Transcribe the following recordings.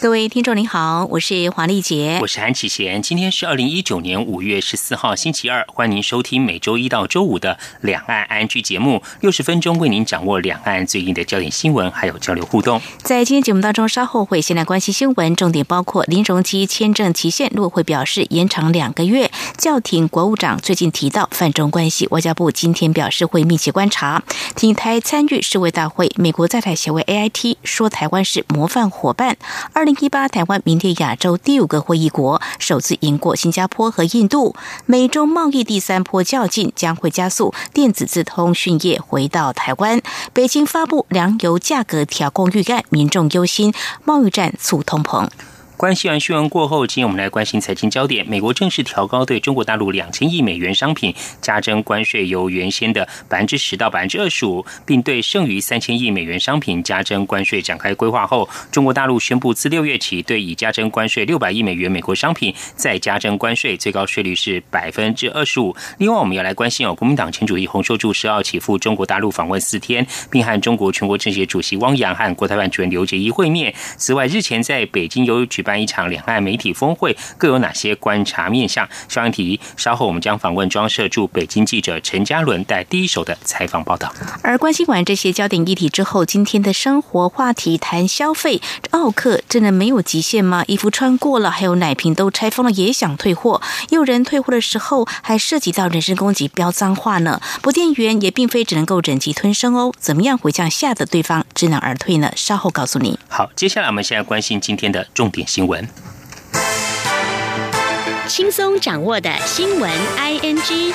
各位听众您好，我是黄丽杰，我是韩启贤。今天是二零一九年五月十四号星期二，欢迎您收听每周一到周五的两岸安居节目，六十分钟为您掌握两岸最近的焦点新闻，还有交流互动。在今天节目当中，稍后会先来关心新闻，重点包括林荣基签证期限落会表示延长两个月，教廷国务长最近提到泛中关系，外交部今天表示会密切观察，挺台参与世卫大会，美国在台协会 AIT 说台湾是模范伙伴。二零一八台湾名列亚洲第五个会议国，首次赢过新加坡和印度。美中贸易第三波较劲将会加速电子自通讯业回到台湾。北京发布粮油价格调控预案，民众忧心贸易战促通膨。关系完新闻过后，今天我们来关心财经焦点。美国正式调高对中国大陆两千亿美元商品加征关税，由原先的百分之十到百分之二十五，并对剩余三千亿美元商品加征关税展开规划后，中国大陆宣布自六月起对已加征关税六百亿美元美国商品再加征关税，最高税率是百分之二十五。另外，我们要来关心哦，国民党前主席洪秀柱十号起赴中国大陆访问四天，并和中国全国政协主席汪洋和国台办主任刘捷一会面。此外，日前在北京由举办。办一场两岸媒体峰会，各有哪些观察面向？相关题稍后我们将访问装设驻北京记者陈嘉伦带第一手的采访报道。而关心完这些焦点议题之后，今天的生活话题谈消费，奥克真的没有极限吗？衣服穿过了，还有奶瓶都拆封了，也想退货。有人退货的时候还涉及到人身攻击、飙脏话呢。不，店员也并非只能够忍气吞声哦。怎么样回降吓得对方知难而退呢？稍后告诉你。好，接下来我们现在关心今天的重点新。新闻，轻松掌握的新闻，ING。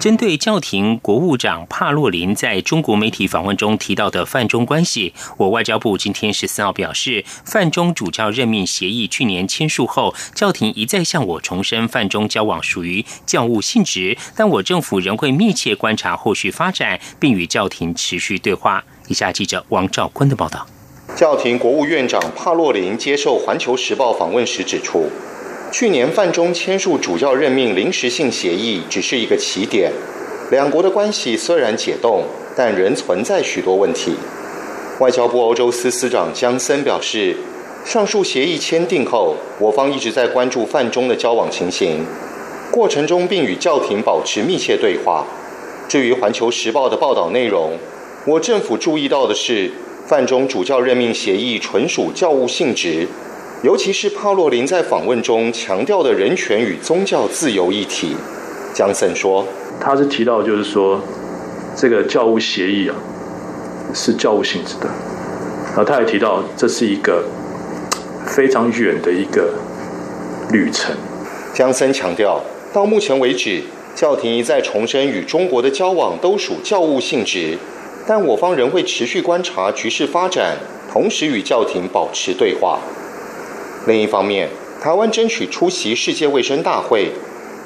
针对教廷国务长帕洛林在中国媒体访问中提到的泛中关系，我外交部今天十四号表示，泛中主教任命协议去年签署后，教廷一再向我重申泛中交往属于教务性质，但我政府仍会密切观察后续发展，并与教廷持续对话。以下记者王兆坤的报道。教廷国务院长帕洛林接受《环球时报》访问时指出，去年范中签署主教任命临时性协议只是一个起点，两国的关系虽然解冻，但仍存在许多问题。外交部欧洲司司长江森表示，上述协议签订后，我方一直在关注范中的交往情形，过程中并与教廷保持密切对话。至于《环球时报》的报道内容，我政府注意到的是。范中主教任命协议纯属教务性质，尤其是帕洛林在访问中强调的人权与宗教自由议题。江森说：“他是提到，就是说，这个教务协议啊，是教务性质的。然后他也提到，这是一个非常远的一个旅程。”江森强调，到目前为止，教廷一再重申与中国的交往都属教务性质。但我方仍会持续观察局势发展，同时与教廷保持对话。另一方面，台湾争取出席世界卫生大会，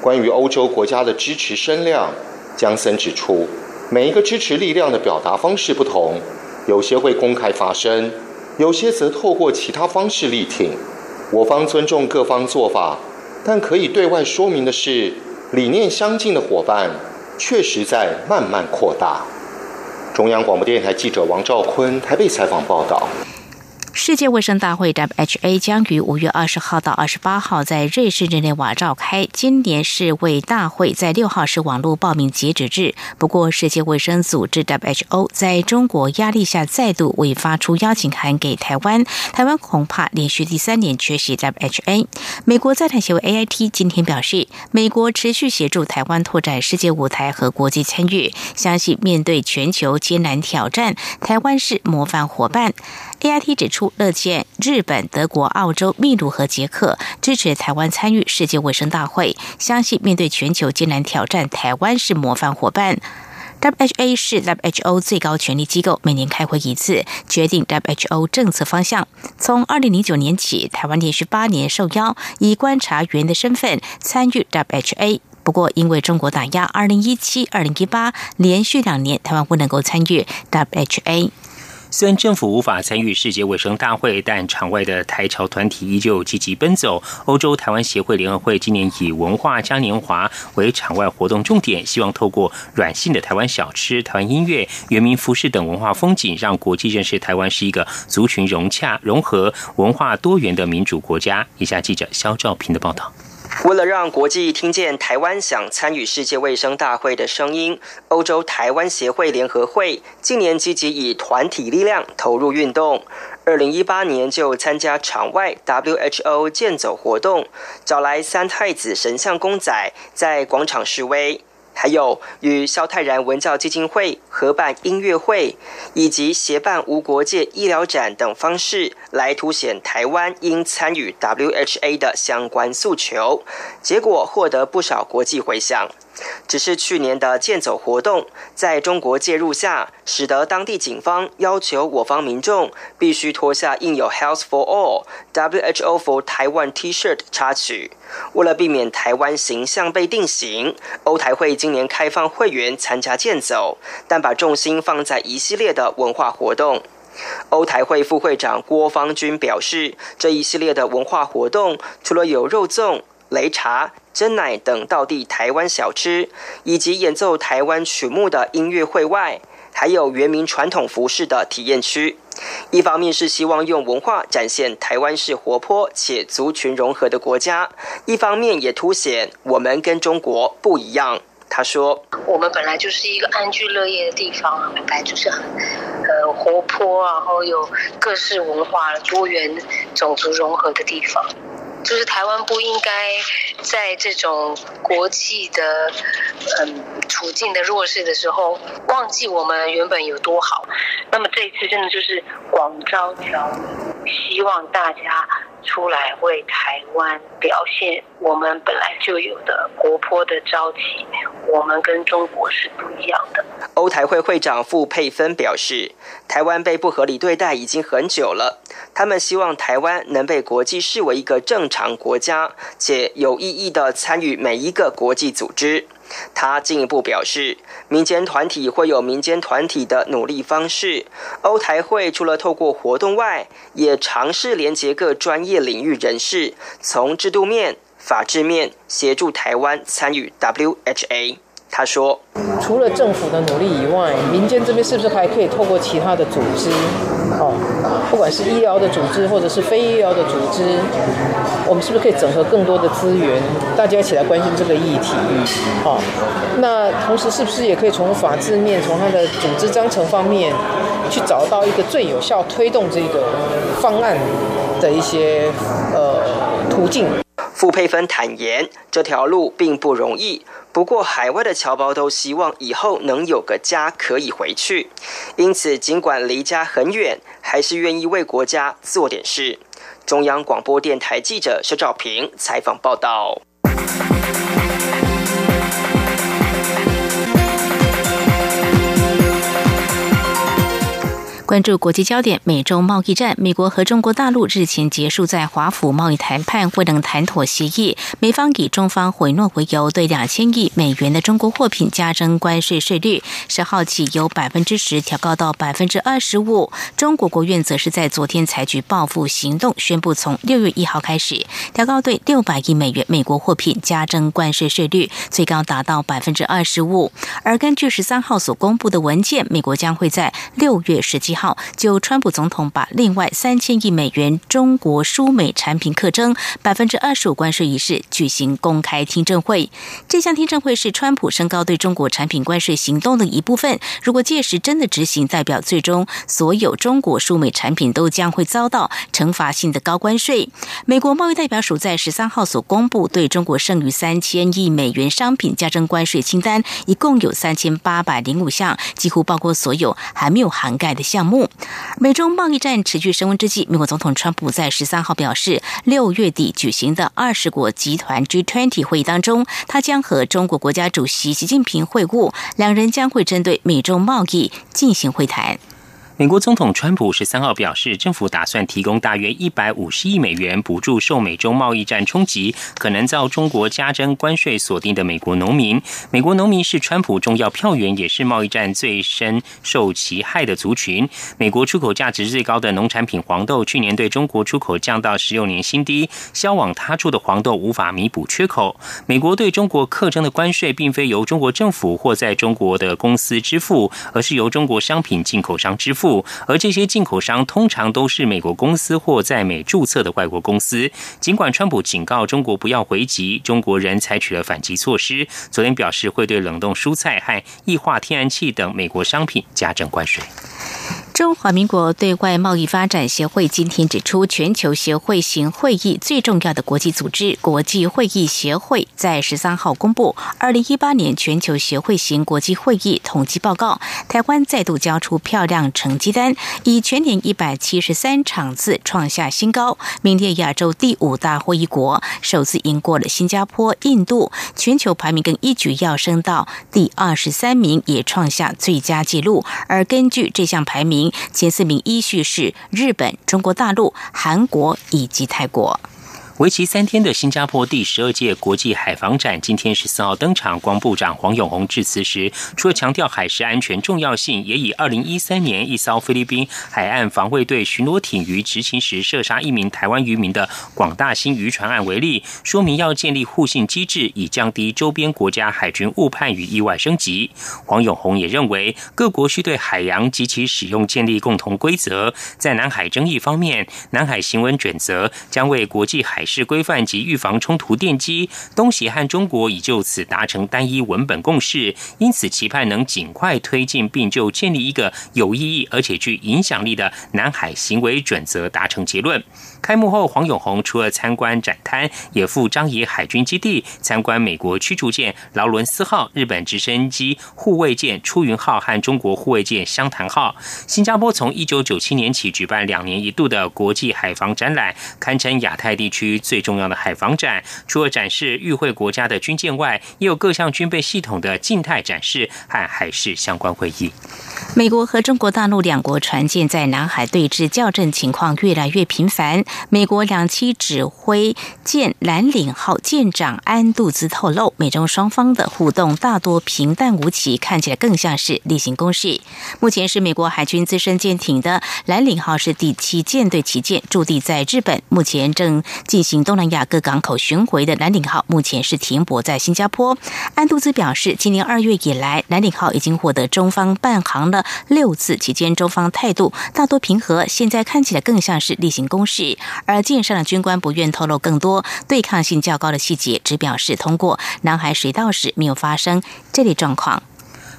关于欧洲国家的支持声量，江森指出，每一个支持力量的表达方式不同，有些会公开发声，有些则透过其他方式力挺。我方尊重各方做法，但可以对外说明的是，理念相近的伙伴确实在慢慢扩大。中央广播电台记者王兆坤台北采访报道。世界卫生大会 （WHA） 将于五月二十号到二十八号在瑞士日内瓦召开。今年世卫大会在六号是网络报名截止日。不过，世界卫生组织 （WHO） 在中国压力下再度未发出邀请函给台湾，台湾恐怕连续第三年缺席 WHA。美国在台协会 AIT 今天表示，美国持续协助台湾拓展世界舞台和国际参与，相信面对全球艰难挑战，台湾是模范伙伴。AIT 指出，乐见日本、德国、澳洲、秘鲁和捷克支持台湾参与世界卫生大会，相信面对全球艰难挑战，台湾是模范伙伴。WHA 是 WHO 最高权力机构，每年开会一次，决定 WHO 政策方向。从2009年起，台湾连续八年受邀以观察员的身份参与 WHA。不过，因为中国打压，二零一七、二零一八连续两年，台湾不能够参与 WHA。虽然政府无法参与世界卫生大会，但场外的台侨团体依旧积极奔走。欧洲台湾协会联合会今年以文化嘉年华为场外活动重点，希望透过软性的台湾小吃、台湾音乐、原民服饰等文化风景，让国际认识台湾是一个族群融洽、融合、文化多元的民主国家。以下记者肖兆平的报道。为了让国际听见台湾想参与世界卫生大会的声音，欧洲台湾协会联合会近年积极以团体力量投入运动。二零一八年就参加场外 WHO 健走活动，找来三太子神像公仔在广场示威。还有与萧泰然文教基金会合办音乐会，以及协办无国界医疗展等方式，来凸显台湾应参与 WHA 的相关诉求，结果获得不少国际回响。只是去年的健走活动，在中国介入下，使得当地警方要求我方民众必须脱下印有 “Health for All” WHO for Taiwan T-shirt 插曲。为了避免台湾形象被定型，欧台会今年开放会员参加健走，但把重心放在一系列的文化活动。欧台会副会长郭方军表示，这一系列的文化活动，除了有肉粽、擂茶。真奶等道地台湾小吃，以及演奏台湾曲目的音乐会外，还有原民传统服饰的体验区。一方面是希望用文化展现台湾是活泼且族群融合的国家，一方面也凸显我们跟中国不一样。他说：“我们本来就是一个安居乐业的地方，本来就是很呃活泼，然后有各式文化、多元种族融合的地方。”就是台湾不应该在这种国际的嗯处境的弱势的时候，忘记我们原本有多好。那么这一次真的就是广招侨民，希望大家。出来为台湾表现我们本来就有的活泼的朝气，我们跟中国是不一样的。欧台会会长傅佩芬表示，台湾被不合理对待已经很久了，他们希望台湾能被国际视为一个正常国家，且有意义的参与每一个国际组织。他进一步表示，民间团体会有民间团体的努力方式。欧台会除了透过活动外，也尝试连接各专业领域人士，从制度面、法治面协助台湾参与 WHA。他说：“除了政府的努力以外，民间这边是不是还可以透过其他的组织？哦，不管是医疗的组织或者是非医疗的组织，我们是不是可以整合更多的资源，大家一起来关心这个议题？哦，那同时是不是也可以从法制面、从它的组织章程方面，去找到一个最有效推动这个方案的一些呃途径？”傅佩芬坦言，这条路并不容易。不过，海外的侨胞都希望以后能有个家可以回去，因此尽管离家很远，还是愿意为国家做点事。中央广播电台记者肖兆平采访报道。关注国际焦点，美中贸易战，美国和中国大陆日前结束在华府贸易谈判，未能谈妥协议。美方以中方回诺为由，对两千亿美元的中国货品加征关税税率，十号起由百分之十调高到百分之二十五。中国国务院则是在昨天采取报复行动，宣布从六月一号开始调高对六百亿美元美国货品加征关税税率，最高达到百分之二十五。而根据十三号所公布的文件，美国将会在六月十七。号就川普总统把另外三千亿美元中国输美产品课征百分之二十五关税一事举行公开听证会。这项听证会是川普升高对中国产品关税行动的一部分。如果届时真的执行，代表最终所有中国输美产品都将会遭到惩罚性的高关税。美国贸易代表署在十三号所公布对中国剩余三千亿美元商品加征关税清单，一共有三千八百零五项，几乎包括所有还没有涵盖的项。目美中贸易战持续升温之际，美国总统川普在十三号表示，六月底举行的二十国集团 G20 会议当中，他将和中国国家主席习近平会晤，两人将会针对美中贸易进行会谈。美国总统川普十三号表示，政府打算提供大约一百五十亿美元补助受美中贸易战冲击可能遭中国加征关税锁定的美国农民。美国农民是川普重要票源，也是贸易战最深受其害的族群。美国出口价值最高的农产品黄豆，去年对中国出口降到十六年新低，销往他处的黄豆无法弥补缺口。美国对中国课征的关税，并非由中国政府或在中国的公司支付，而是由中国商品进口商支付。而这些进口商通常都是美国公司或在美注册的外国公司。尽管川普警告中国不要回击，中国人采取了反击措施。昨天表示会对冷冻蔬菜和液化天然气等美国商品加征关税。中华民国对外贸易发展协会今天指出，全球协会型会议最重要的国际组织——国际会议协会，在十三号公布二零一八年全球协会型国际会议统计报告。台湾再度交出漂亮成绩单，以全年一百七十三场次创下新高，名列亚洲第五大会议国，首次赢过了新加坡、印度。全球排名更一举跃升到第二十三名，也创下最佳纪录。而根据这项排名，前四名依序是日本、中国大陆、韩国以及泰国。为期三天的新加坡第十二届国际海防展今天十四号登场。光部长黄永红致辞时，除了强调海事安全重要性，也以二零一三年一艘菲律宾海岸防卫队巡逻艇于执勤时射杀一名台湾渔民的广大兴渔船案为例，说明要建立互信机制，以降低周边国家海军误判与意外升级。黄永红也认为，各国需对海洋及其使用建立共同规则。在南海争议方面，南海行文准则将为国际海是规范及预防冲突奠基，东协和中国已就此达成单一文本共识，因此期盼能尽快推进，并就建立一个有意义而且具影响力的南海行为准则达成结论。开幕后，黄永红除了参观展摊，也赴张仪海军基地参观美国驱逐舰劳伦斯号、日本直升机护卫舰出云号和中国护卫舰湘潭号。新加坡从一九九七年起举办两年一度的国际海防展览，堪称亚太地区最重要的海防展。除了展示与会国家的军舰外，也有各项军备系统的静态展示和海事相关会议。美国和中国大陆两国船舰在南海对峙校正情况越来越频繁。美国两栖指挥舰蓝岭号舰长安杜兹透露，美中双方的互动大多平淡无奇，看起来更像是例行公事。目前是美国海军资深舰艇的蓝岭号是第七舰队旗舰，驻地在日本，目前正进行东南亚各港口巡回的蓝岭号目前是停泊在新加坡。安杜兹表示，今年二月以来，蓝岭号已经获得中方办航了六次，期间中方态度大多平和，现在看起来更像是例行公事。而舰上的军官不愿透露更多对抗性较高的细节，只表示通过南海水道时没有发生这类状况。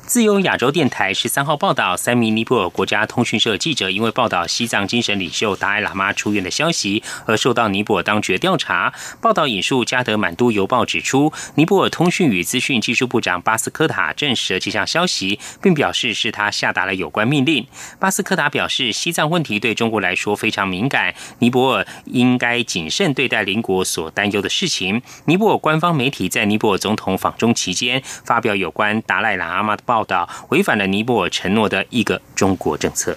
自由亚洲电台十三号报道，三名尼泊尔国家通讯社记者因为报道西藏精神领袖达赖喇嘛出院的消息，而受到尼泊尔当局调查。报道引述加德满都邮报指出，尼泊尔通讯与资讯技术部长巴斯科塔证实了这项消息，并表示是他下达了有关命令。巴斯科塔表示，西藏问题对中国来说非常敏感，尼泊尔应该谨慎对待邻国所担忧的事情。尼泊尔官方媒体在尼泊尔总统访中期间发表有关达赖喇嘛的报。报道违反了尼泊尔承诺的一个中国政策。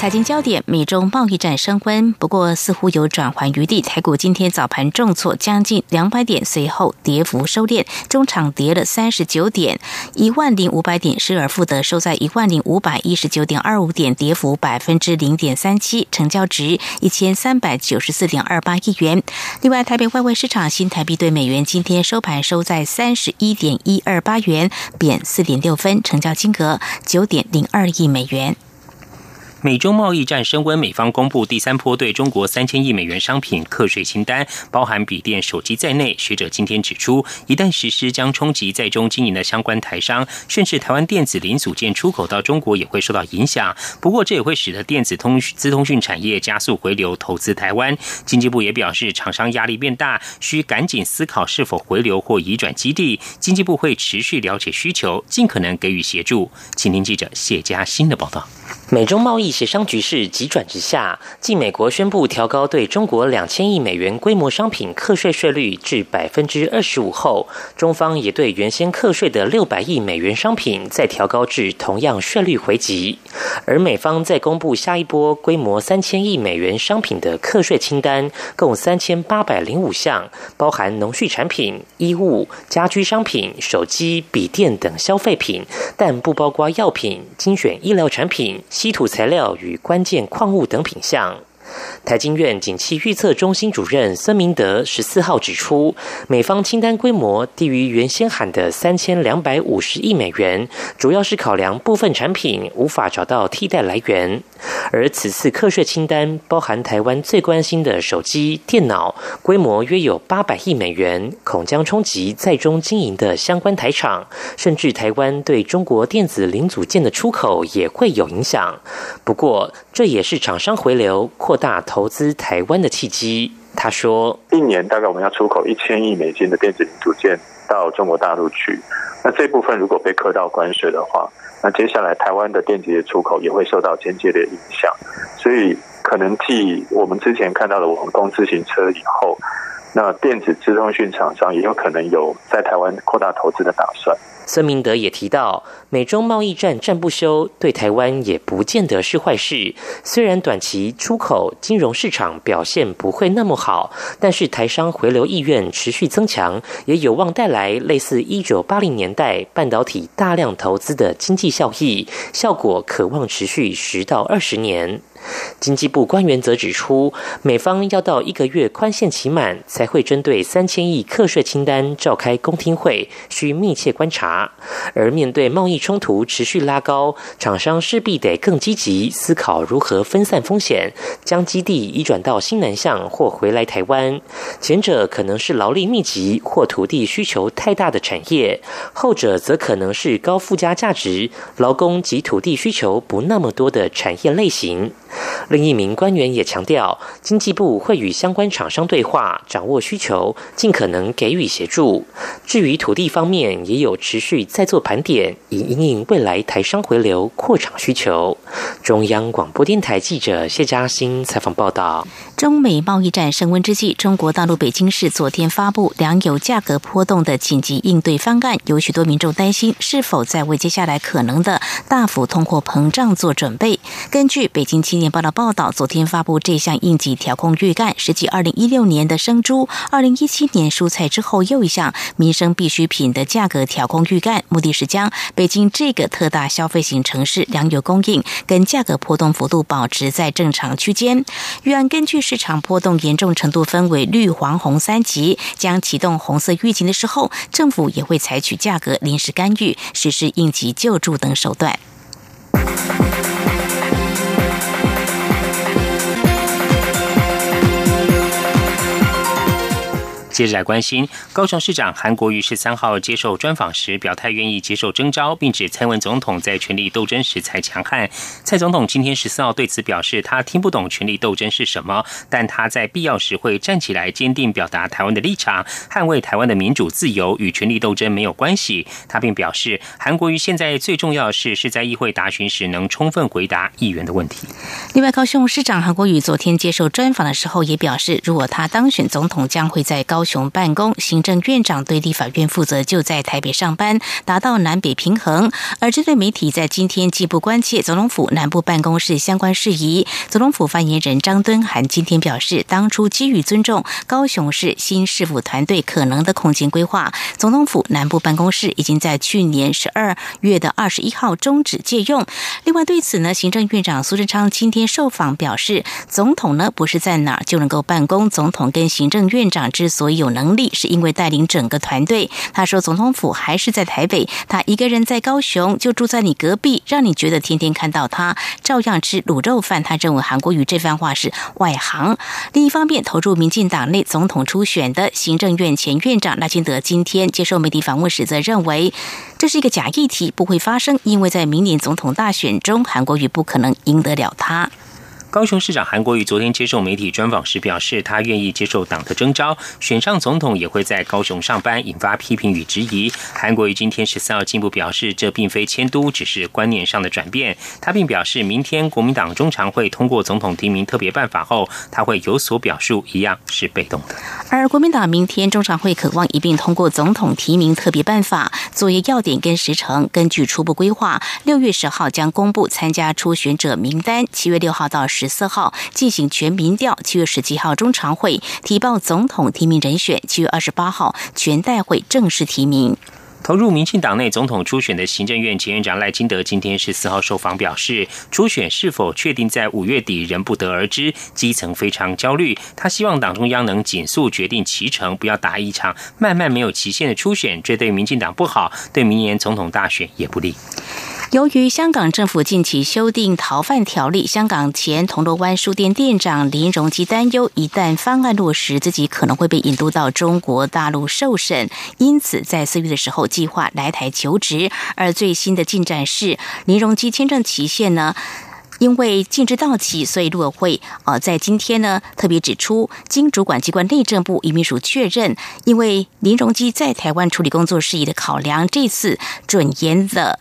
财经焦点：美中贸易战升温，不过似乎有转圜余地。台股今天早盘重挫将近两百点，随后跌幅收敛，中场跌了三十九点，一万零五百点失而复得，收在一万零五百一十九点二五点，跌幅百分之零点三七，成交值一千三百九十四点二八亿元。另外，台北外汇市场新台币对美元今天收盘收在三十一点一二八元，贬四点六分，成交金额九点零二亿美元。美中贸易战升温，美方公布第三波对中国三千亿美元商品课税清单，包含笔电、手机在内。学者今天指出，一旦实施，将冲击在中经营的相关台商，甚至台湾电子零组件出口到中国也会受到影响。不过，这也会使得电子通资通讯产业加速回流投资台湾。经济部也表示，厂商压力变大，需赶紧思考是否回流或移转基地。经济部会持续了解需求，尽可能给予协助。请听记者谢佳欣的报道。美中贸易协商局势急转直下，继美国宣布调高对中国两千亿美元规模商品课税税率至百分之二十五后，中方也对原先课税的六百亿美元商品再调高至同样税率回击。而美方在公布下一波规模三千亿美元商品的课税清单，共三千八百零五项，包含农畜产品、衣物、家居商品、手机、笔电等消费品，但不包括药品、精选医疗产品。稀土材料与关键矿物等品项。台经院景气预测中心主任孙明德十四号指出，美方清单规模低于原先喊的三千两百五十亿美元，主要是考量部分产品无法找到替代来源。而此次课税清单包含台湾最关心的手机、电脑，规模约有八百亿美元，恐将冲击在中经营的相关台厂，甚至台湾对中国电子零组件的出口也会有影响。不过，这也是厂商回流扩大投资台湾的契机。他说：“一年大概我们要出口一千亿美金的电子零组件到中国大陆去，那这部分如果被课到关税的话。”那接下来，台湾的电子业出口也会受到间接的影响，所以可能继我们之前看到的网通自行车以后，那电子资通讯厂商也有可能有在台湾扩大投资的打算。孙明德也提到，美中贸易战战不休，对台湾也不见得是坏事。虽然短期出口、金融市场表现不会那么好，但是台商回流意愿持续增强，也有望带来类似一九八零年代半导体大量投资的经济效益，效果可望持续十到二十年。经济部官员则指出，美方要到一个月宽限期满，才会针对三千亿课税清单召开公听会，需密切观察。而面对贸易冲突持续拉高，厂商势必得更积极思考如何分散风险，将基地移转到新南向或回来台湾。前者可能是劳力密集或土地需求太大的产业，后者则可能是高附加价值、劳工及土地需求不那么多的产业类型。另一名官员也强调，经济部会与相关厂商对话，掌握需求，尽可能给予协助。至于土地方面，也有持续在做盘点，以应应未来台商回流扩厂需求。中央广播电台记者谢嘉欣采访报道。中美贸易战升温之际，中国大陆北京市昨天发布粮油价格波动的紧急应对方案，有许多民众担心是否在为接下来可能的大幅通货膨胀做准备。根据北京青年报的报道，昨天发布这项应急调控预案，是继二零一六年的生猪、二零一七年蔬菜之后又一项民生必需品的价格调控预干，目的是将北京这个特大消费型城市粮油供应跟价格波动幅度保持在正常区间。预案根据。市场波动严重程度分为绿、黄、红三级，将启动红色预警的时候，政府也会采取价格临时干预、实施应急救助等手段。接着来关心，高雄市长韩国瑜十三号接受专访时表态，愿意接受征召，并指蔡文总统在权力斗争时才强悍。蔡总统今天十四号对此表示，他听不懂权力斗争是什么，但他在必要时会站起来，坚定表达台湾的立场，捍卫台湾的民主自由，与权力斗争没有关系。他并表示，韩国瑜现在最重要的是是在议会答询时能充分回答议员的问题。另外，高雄市长韩国瑜昨天接受专访的时候也表示，如果他当选总统，将会在高。雄办公，行政院长对立法院负责，就在台北上班，达到南北平衡。而针对媒体在今天进一步关切总统府南部办公室相关事宜，总统府发言人张敦涵今天表示，当初基于尊重高雄市新市府团队可能的空间规划，总统府南部办公室已经在去年十二月的二十一号终止借用。另外，对此呢，行政院长苏贞昌今天受访表示，总统呢不是在哪儿就能够办公，总统跟行政院长之所有能力，是因为带领整个团队。他说，总统府还是在台北，他一个人在高雄，就住在你隔壁，让你觉得天天看到他，照样吃卤肉饭。他认为韩国瑜这番话是外行。另一方面，投入民进党内总统初选的行政院前院长赖清德今天接受媒体访问时，则认为这是一个假议题，不会发生，因为在明年总统大选中，韩国瑜不可能赢得了他。高雄市长韩国瑜昨天接受媒体专访时表示，他愿意接受党的征召，选上总统也会在高雄上班，引发批评与质疑。韩国瑜今天十四号进一步表示，这并非迁都，只是观念上的转变。他并表示，明天国民党中常会通过总统提名特别办法后，他会有所表述，一样是被动的。而国民党明天中常会渴望一并通过总统提名特别办法，作业要点跟时程，根据初步规划，六月十号将公布参加初选者名单，七月六号到十。十四号进行全民调，七月十七号中常会提报总统提名人选，七月二十八号全代会正式提名。投入民进党内总统初选的行政院前院长赖清德今天十四号受访表示，初选是否确定在五月底仍不得而知，基层非常焦虑。他希望党中央能紧速决定其程，不要打一场慢慢没有期限的初选，这对民进党不好，对明年总统大选也不利。由于香港政府近期修订逃犯条例，香港前铜锣湾书店店长林荣基担忧，一旦方案落实，自己可能会被引渡到中国大陆受审，因此在四月的时候计划来台求职。而最新的进展是，林荣基签证期限呢，因为禁止到期，所以陆委会呃在今天呢特别指出，经主管机关内政部移民署确认，因为林荣基在台湾处理工作事宜的考量，这次准延的。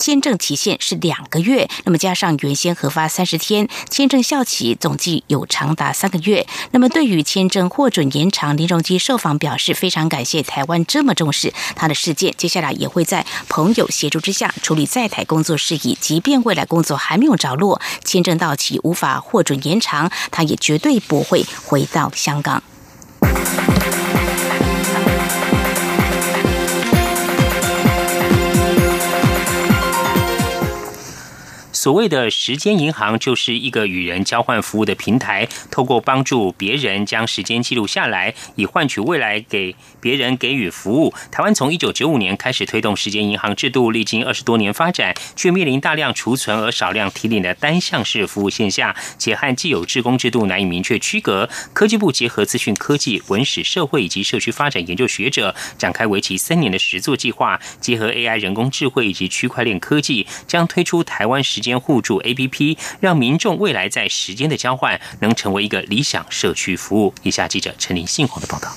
签证期限是两个月，那么加上原先核发三十天，签证效期总计有长达三个月。那么对于签证获准延长，林荣基受访表示非常感谢台湾这么重视他的事件，接下来也会在朋友协助之下处理在台工作事宜。即便未来工作还没有着落，签证到期无法获准延长，他也绝对不会回到香港。所谓的时间银行就是一个与人交换服务的平台，透过帮助别人将时间记录下来，以换取未来给别人给予服务。台湾从一九九五年开始推动时间银行制度，历经二十多年发展，却面临大量储存而少量提领的单向式服务现象，且和既有制工制度难以明确区隔。科技部结合资讯科技、文史社会以及社区发展研究学者，展开为期三年的实作计划，结合 AI 人工智慧以及区块链科技，将推出台湾时间。互助 A P P，让民众未来在时间的交换能成为一个理想社区服务。以下记者陈林信宏的报道。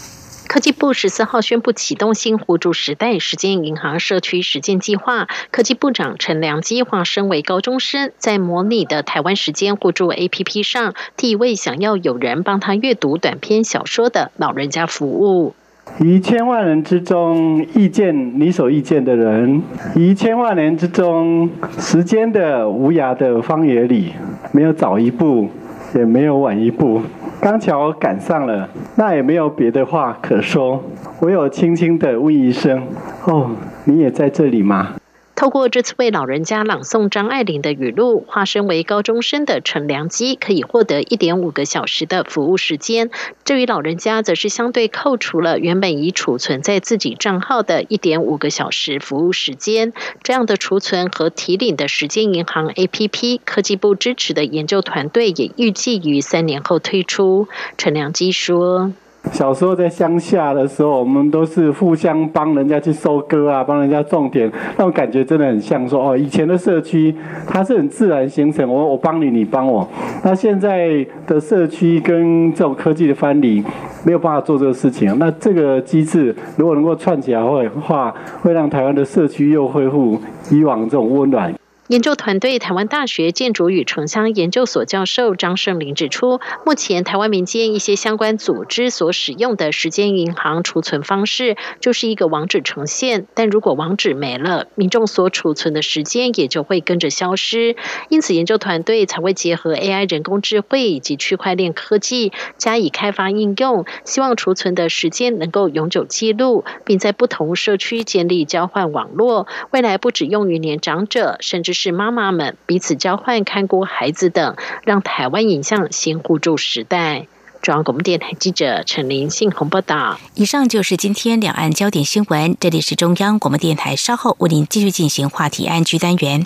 科技部十四号宣布启动新互助时代时间银行社区实践计划。科技部长陈良基化身为高中生，在模拟的台湾时间互助 A P P 上，替一位想要有人帮他阅读短篇小说的老人家服务。于千万人之中，遇见你所遇见的人；于千万人之中，时间的无涯的荒野里，没有早一步，也没有晚一步，刚巧赶上了，那也没有别的话可说，唯有轻轻的问一声：“哦，你也在这里吗？”透过这次为老人家朗诵张爱玲的语录，化身为高中生的陈良基可以获得一点五个小时的服务时间。至于老人家，则是相对扣除了原本已储存在自己账号的一点五个小时服务时间。这样的储存和提领的时间银行 APP，科技部支持的研究团队也预计于三年后推出。陈良基说。小时候在乡下的时候，我们都是互相帮人家去收割啊，帮人家种田，那种感觉真的很像说哦，以前的社区它是很自然形成，我我帮你，你帮我。那现在的社区跟这种科技的藩篱没有办法做这个事情，那这个机制如果能够串起来的话，会让台湾的社区又恢复以往这种温暖。研究团队台湾大学建筑与城乡研究所教授张胜林指出，目前台湾民间一些相关组织所使用的时间银行储存方式，就是一个网址呈现，但如果网址没了，民众所储存的时间也就会跟着消失。因此，研究团队才会结合 AI 人工智慧以及区块链科技加以开发应用，希望储存的时间能够永久记录，并在不同社区建立交换网络。未来不只用于年长者，甚至是妈妈们彼此交换看顾孩子等，让台湾影像先互助时代。中央广播电台记者陈林信鸿报道。以上就是今天两岸焦点新闻。这里是中央广播电台，稍后为您继续进行话题安居单元。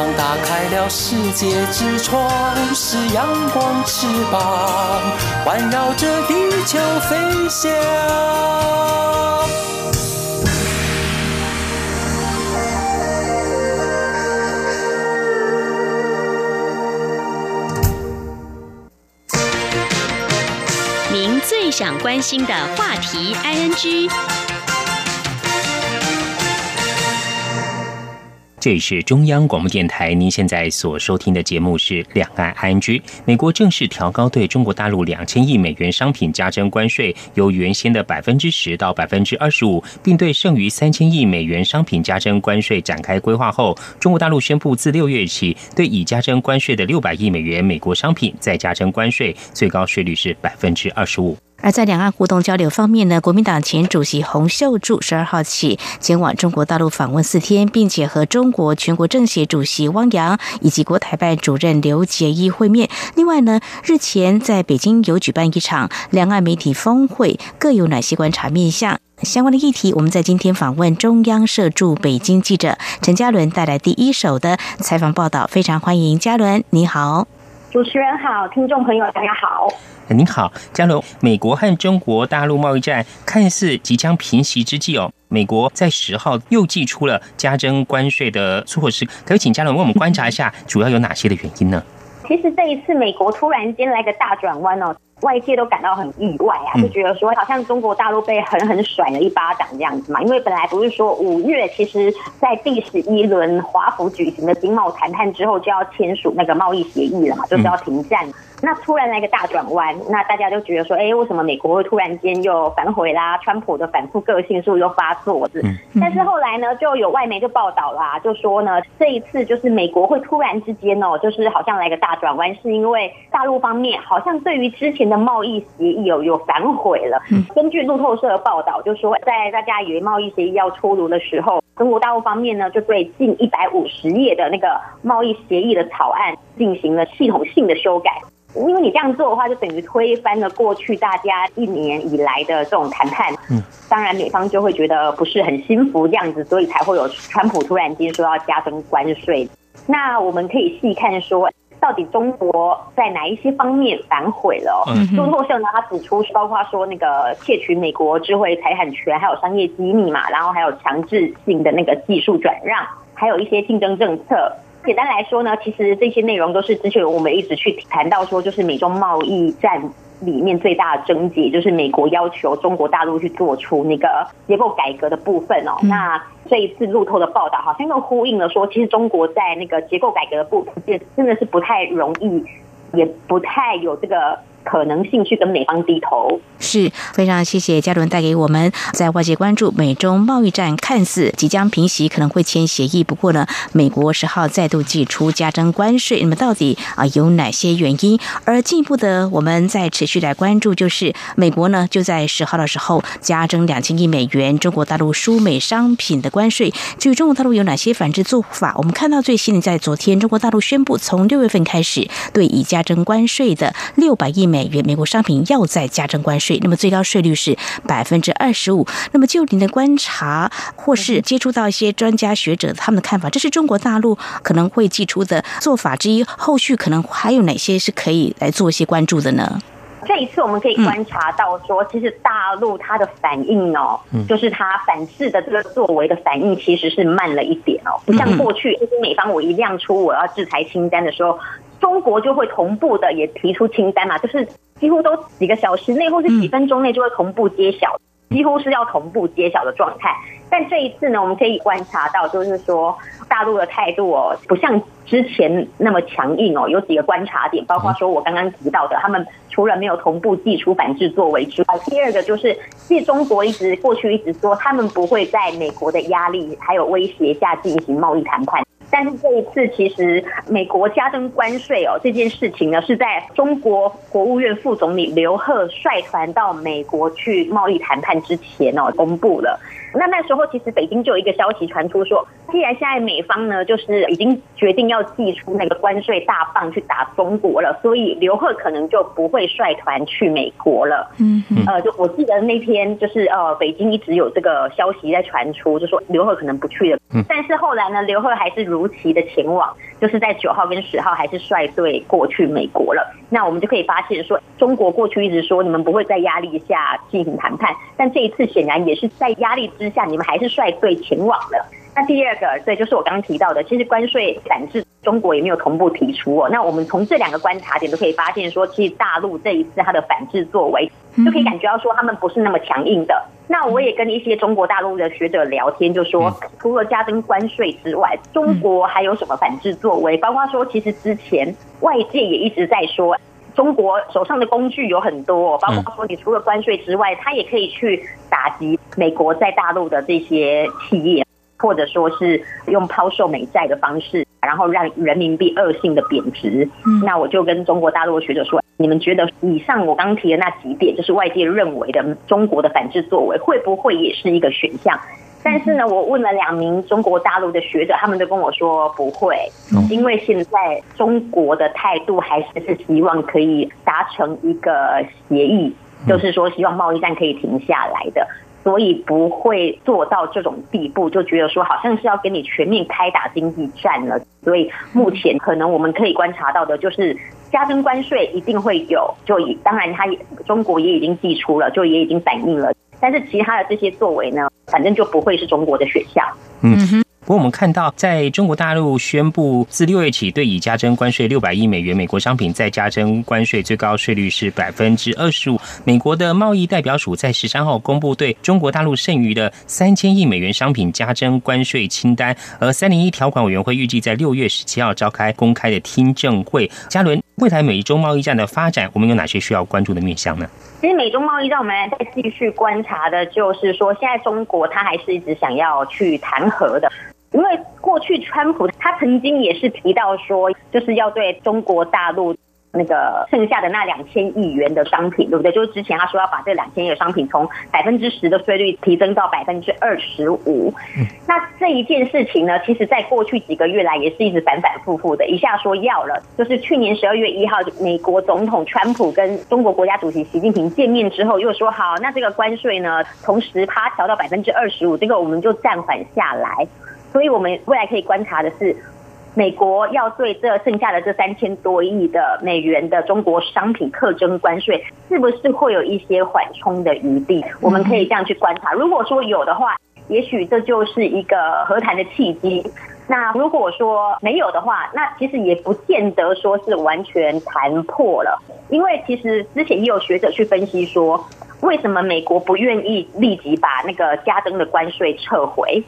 膀打开了世界之窗；是阳光翅膀，环绕着地球飞翔。您最想关心的话题，ING。这里是中央广播电台，您现在所收听的节目是《两岸 ING》。美国正式调高对中国大陆两千亿美元商品加征关税，由原先的百分之十到百分之二十五，并对剩余三千亿美元商品加征关税展开规划后，中国大陆宣布自六月起，对已加征关税的六百亿美元美国商品再加征关税，最高税率是百分之二十五。而在两岸互动交流方面呢，国民党前主席洪秀柱十二号起前往中国大陆访问四天，并且和中国全国政协主席汪洋以及国台办主任刘捷一会面。另外呢，日前在北京有举办一场两岸媒体峰会，各有哪些观察面向？相关的议题，我们在今天访问中央社驻北京记者陈嘉伦带来第一手的采访报道，非常欢迎嘉伦，你好。主持人好，听众朋友大家好。您好，嘉伦。美国和中国大陆贸易战看似即将平息之际哦，美国在十号又祭出了加征关税的措施，可以请嘉伦为我们观察一下，主要有哪些的原因呢？其实这一次美国突然间来个大转弯哦。外界都感到很意外啊，就觉得说好像中国大陆被狠狠甩了一巴掌这样子嘛。因为本来不是说五月，其实在第十一轮华府举行的经贸谈判之后就要签署那个贸易协议了嘛，就是要停战。那突然来个大转弯，那大家就觉得说，哎，为什么美国会突然间又反悔啦？川普的反复个性是不是又发作？是？但是后来呢，就有外媒就报道啦，就说呢，这一次就是美国会突然之间哦，就是好像来个大转弯，是因为大陆方面好像对于之前的贸易协议有有反悔了。根据路透社的报道，就说在大家以为贸易协议要出炉的时候，中国大陆方面呢，就对近一百五十页的那个贸易协议的草案进行了系统性的修改。因为你这样做的话，就等于推翻了过去大家一年以来的这种谈判。嗯，当然美方就会觉得不是很心服这样子，所以才会有川普突然间说要加征关税。那我们可以细看说，到底中国在哪一些方面反悔了？路透社呢，他指出包括说那个窃取美国智慧财产权，还有商业机密嘛，然后还有强制性的那个技术转让，还有一些竞争政策。简单来说呢，其实这些内容都是之前我们一直去谈到说，就是美中贸易战里面最大的症结，就是美国要求中国大陆去做出那个结构改革的部分哦。那这一次路透的报道好像又呼应了说，其实中国在那个结构改革的部分，真的是不太容易，也不太有这个。可能性去跟美方低头，是非常谢谢嘉伦带给我们。在外界关注美中贸易战看似即将平息，可能会签协议。不过呢，美国十号再度祭出加征关税，那么到底啊有哪些原因？而进一步的，我们在持续来关注，就是美国呢就在十号的时候加征两千亿美元中国大陆输美商品的关税。至于中国大陆有哪些反制做法？我们看到最新的，在昨天中国大陆宣布，从六月份开始对已加征关税的六百亿。美元美国商品要再加征关税，那么最高税率是百分之二十五。那么就您的观察，或是接触到一些专家学者他们的看法，这是中国大陆可能会寄出的做法之一。后续可能还有哪些是可以来做一些关注的呢？这一次我们可以观察到，说其实大陆它的反应哦，就是它反制的这个作为的反应其实是慢了一点哦，不像过去，就是美方我一亮出我要制裁清单的时候。中国就会同步的也提出清单嘛，就是几乎都几个小时内或是几分钟内就会同步揭晓，几乎是要同步揭晓的状态。但这一次呢，我们可以观察到，就是说大陆的态度哦，不像之前那么强硬哦。有几个观察点，包括说我刚刚提到的，他们除了没有同步寄出反制作为之外，第二个就是，其实中国一直过去一直说，他们不会在美国的压力还有威胁下进行贸易谈判。但是这一次，其实美国加征关税哦，这件事情呢，是在中国国务院副总理刘鹤率团到美国去贸易谈判之前哦，公布了。那那时候，其实北京就有一个消息传出说，既然现在美方呢，就是已经决定要寄出那个关税大棒去打中国了，所以刘鹤可能就不会率团去美国了。嗯，呃，就我记得那天就是呃，北京一直有这个消息在传出，就说刘鹤可能不去了。嗯，但是后来呢，刘鹤还是如期的前往，就是在九号跟十号还是率队过去美国了。那我们就可以发现说，中国过去一直说你们不会在压力下进行谈判，但这一次显然也是在压力。之下，你们还是率队前往了。那第二个，对，就是我刚刚提到的，其实关税反制中国也没有同步提出哦。那我们从这两个观察点都可以发现，说其实大陆这一次它的反制作为，就可以感觉到说他们不是那么强硬的。那我也跟一些中国大陆的学者聊天，就说除了加征关税之外，中国还有什么反制作为？包括说，其实之前外界也一直在说。中国手上的工具有很多，包括说你除了关税之外，它也可以去打击美国在大陆的这些企业，或者说是用抛售美债的方式，然后让人民币恶性的贬值。那我就跟中国大陆的学者说，你们觉得以上我刚提的那几点，就是外界认为的中国的反制作为，会不会也是一个选项？但是呢，我问了两名中国大陆的学者，他们都跟我说不会，因为现在中国的态度还是是希望可以达成一个协议，就是说希望贸易战可以停下来的，所以不会做到这种地步，就觉得说好像是要跟你全面开打经济战了。所以目前可能我们可以观察到的就是加征关税一定会有，就当然它也中国也已经寄出了，就也已经反映了。但是其他的这些作为呢，反正就不会是中国的选项。嗯哼。不过我们看到，在中国大陆宣布自六月起对已加征关税六百亿美元美国商品再加征关税，最高税率是百分之二十五。美国的贸易代表署在十三号公布对中国大陆剩余的三千亿美元商品加征关税清单，而三零一条款委员会预计在六月十七号召开公开的听证会。嘉伦，未来美中贸易战的发展，我们有哪些需要关注的面向呢？其实美中贸易战，我们再继续观察的就是说，现在中国它还是一直想要去谈和的。因为过去川普他曾经也是提到说，就是要对中国大陆那个剩下的那两千亿元的商品，对不对？就是之前他说要把这两千亿的商品从百分之十的税率提升到百分之二十五。那这一件事情呢，其实在过去几个月来也是一直反反复复的，一下说要了，就是去年十二月一号，美国总统川普跟中国国家主席习近平见面之后，又说好，那这个关税呢，从十趴调到百分之二十五，这个我们就暂缓下来。所以，我们未来可以观察的是，美国要对这剩下的这三千多亿的美元的中国商品课征关税，是不是会有一些缓冲的余地？我们可以这样去观察。如果说有的话，也许这就是一个和谈的契机。那如果说没有的话，那其实也不见得说是完全谈破了，因为其实之前也有学者去分析说，为什么美国不愿意立即把那个加征的关税撤回，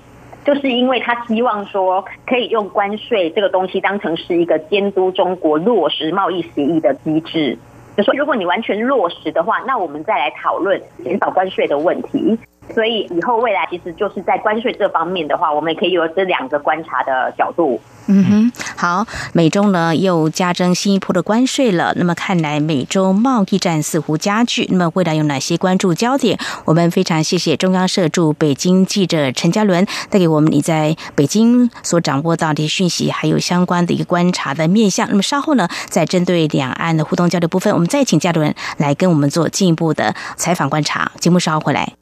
就是因为他希望说可以用关税这个东西当成是一个监督中国落实贸易协议的机制，就说如果你完全落实的话，那我们再来讨论减少关税的问题。所以以后未来其实就是在关税这方面的话，我们也可以有这两个观察的角度。嗯哼，好，美中呢又加征新一波的关税了。那么看来美洲贸易战似乎加剧。那么未来有哪些关注焦点？我们非常谢谢中央社驻北京记者陈嘉伦带给我们你在北京所掌握到的讯息，还有相关的一个观察的面向。那么稍后呢，在针对两岸的互动交流部分，我们再请嘉伦来跟我们做进一步的采访观察。节目稍后回来。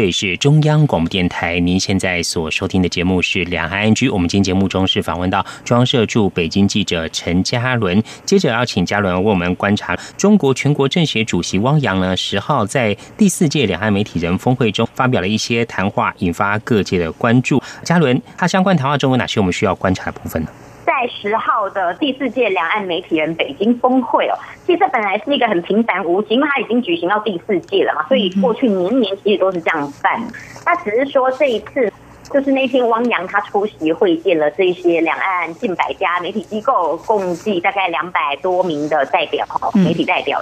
这里是中央广播电台，您现在所收听的节目是《两岸安居》。我们今天节目中是访问到中央社驻北京记者陈嘉伦，接着要请嘉伦为我们观察中国全国政协主席汪洋呢，十号在第四届两岸媒体人峰会中发表了一些谈话，引发各界的关注。嘉伦，他相关谈话中有哪些我们需要观察的部分呢？在十号的第四届两岸媒体人北京峰会哦，其实本来是一个很平凡无奇，因为它已经举行到第四届了嘛，所以过去年年其实都是这样办。那只是说这一次，就是那天汪洋他出席会见了这些两岸近百家媒体机构，共计大概两百多名的代表哈，媒体代表。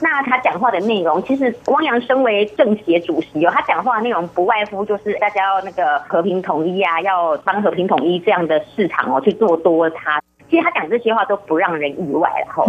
那他讲话的内容，其实汪洋身为政协主席哦，他讲话的内容不外乎就是大家要那个和平统一啊，要帮和平统一这样的市场哦去做多他。其实他讲这些话都不让人意外了哈，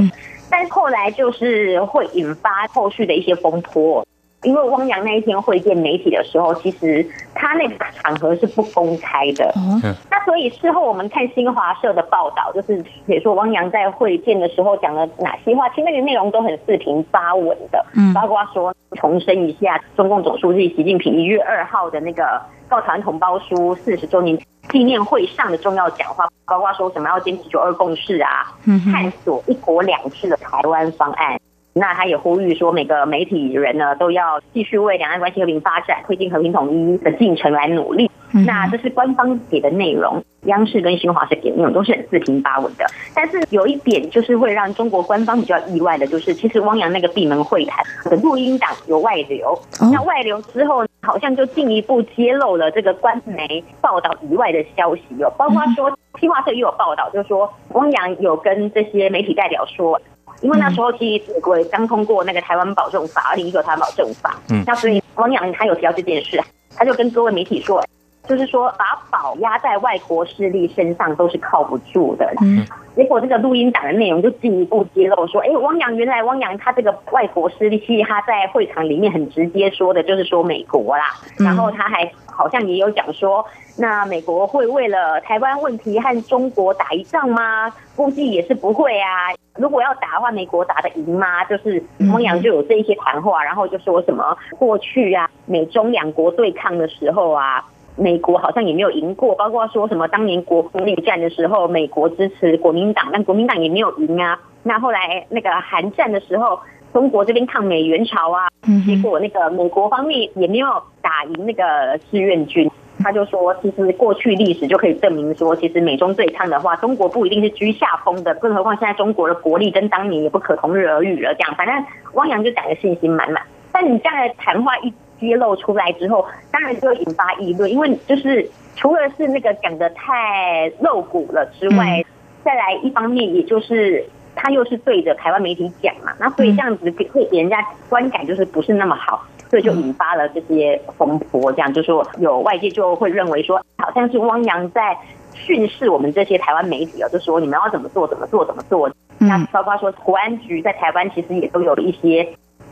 但是后来就是会引发后续的一些风波。因为汪洋那一天会见媒体的时候，其实他那个场合是不公开的。嗯那所以事后我们看新华社的报道，就是写说汪洋在会见的时候讲了哪些话，其实那个内容都很四平八稳的。嗯，包括说重申一下中共总书记习近平一月二号的那个告团同胞书四十周年纪念会上的重要讲话，包括说什么要坚持九二共识啊，探索一国两制的台湾方案。那他也呼吁说，每个媒体人呢，都要继续为两岸关系和平发展、推进和平统一的进程来努力。那这是官方给的内容，央视跟新华社给的内容都是很四平八稳的。但是有一点就是会让中国官方比较意外的，就是其实汪洋那个闭门会谈的录音档有外流。那外流之后，好像就进一步揭露了这个官媒报道以外的消息哦，包括说新华社也有报道，就是说汪洋有跟这些媒体代表说。因为那时候其实美国刚通过那个台湾保证法，二零一九台湾保证法，嗯，那所以汪洋他有提到这件事，他就跟各位媒体说，就是说把宝压在外国势力身上都是靠不住的。嗯，结果这个录音档的内容就进一步揭露说，哎，汪洋原来汪洋他这个外国势力，其实他在会场里面很直接说的就是说美国啦，然后他还好像也有讲说。那美国会为了台湾问题和中国打一仗吗？估计也是不会啊。如果要打的话，美国打得赢吗？就是汪洋就有这一些谈话，然后就说什么过去啊，美中两国对抗的时候啊，美国好像也没有赢过。包括说什么当年国共内战的时候，美国支持国民党，但国民党也没有赢啊。那后来那个韩战的时候，中国这边抗美援朝啊，结果那个美国方面也没有打赢那个志愿军。他就说，其实过去历史就可以证明说，其实美中对抗的话，中国不一定是居下风的，更何况现在中国的国力跟当年也不可同日而语了。这样，反正汪洋就讲的信心满满。但你这样的谈话一揭露出来之后，当然就会引发议论，因为就是除了是那个讲的太露骨了之外，再来一方面也就是他又是对着台湾媒体讲嘛，那所以这样子会给人家观感就是不是那么好。所以就引发了这些风波，这样就说有外界就会认为说，好像是汪洋在训斥我们这些台湾媒体哦，就说你们要怎么做，怎么做，怎么做。那包括说国安局在台湾其实也都有一些。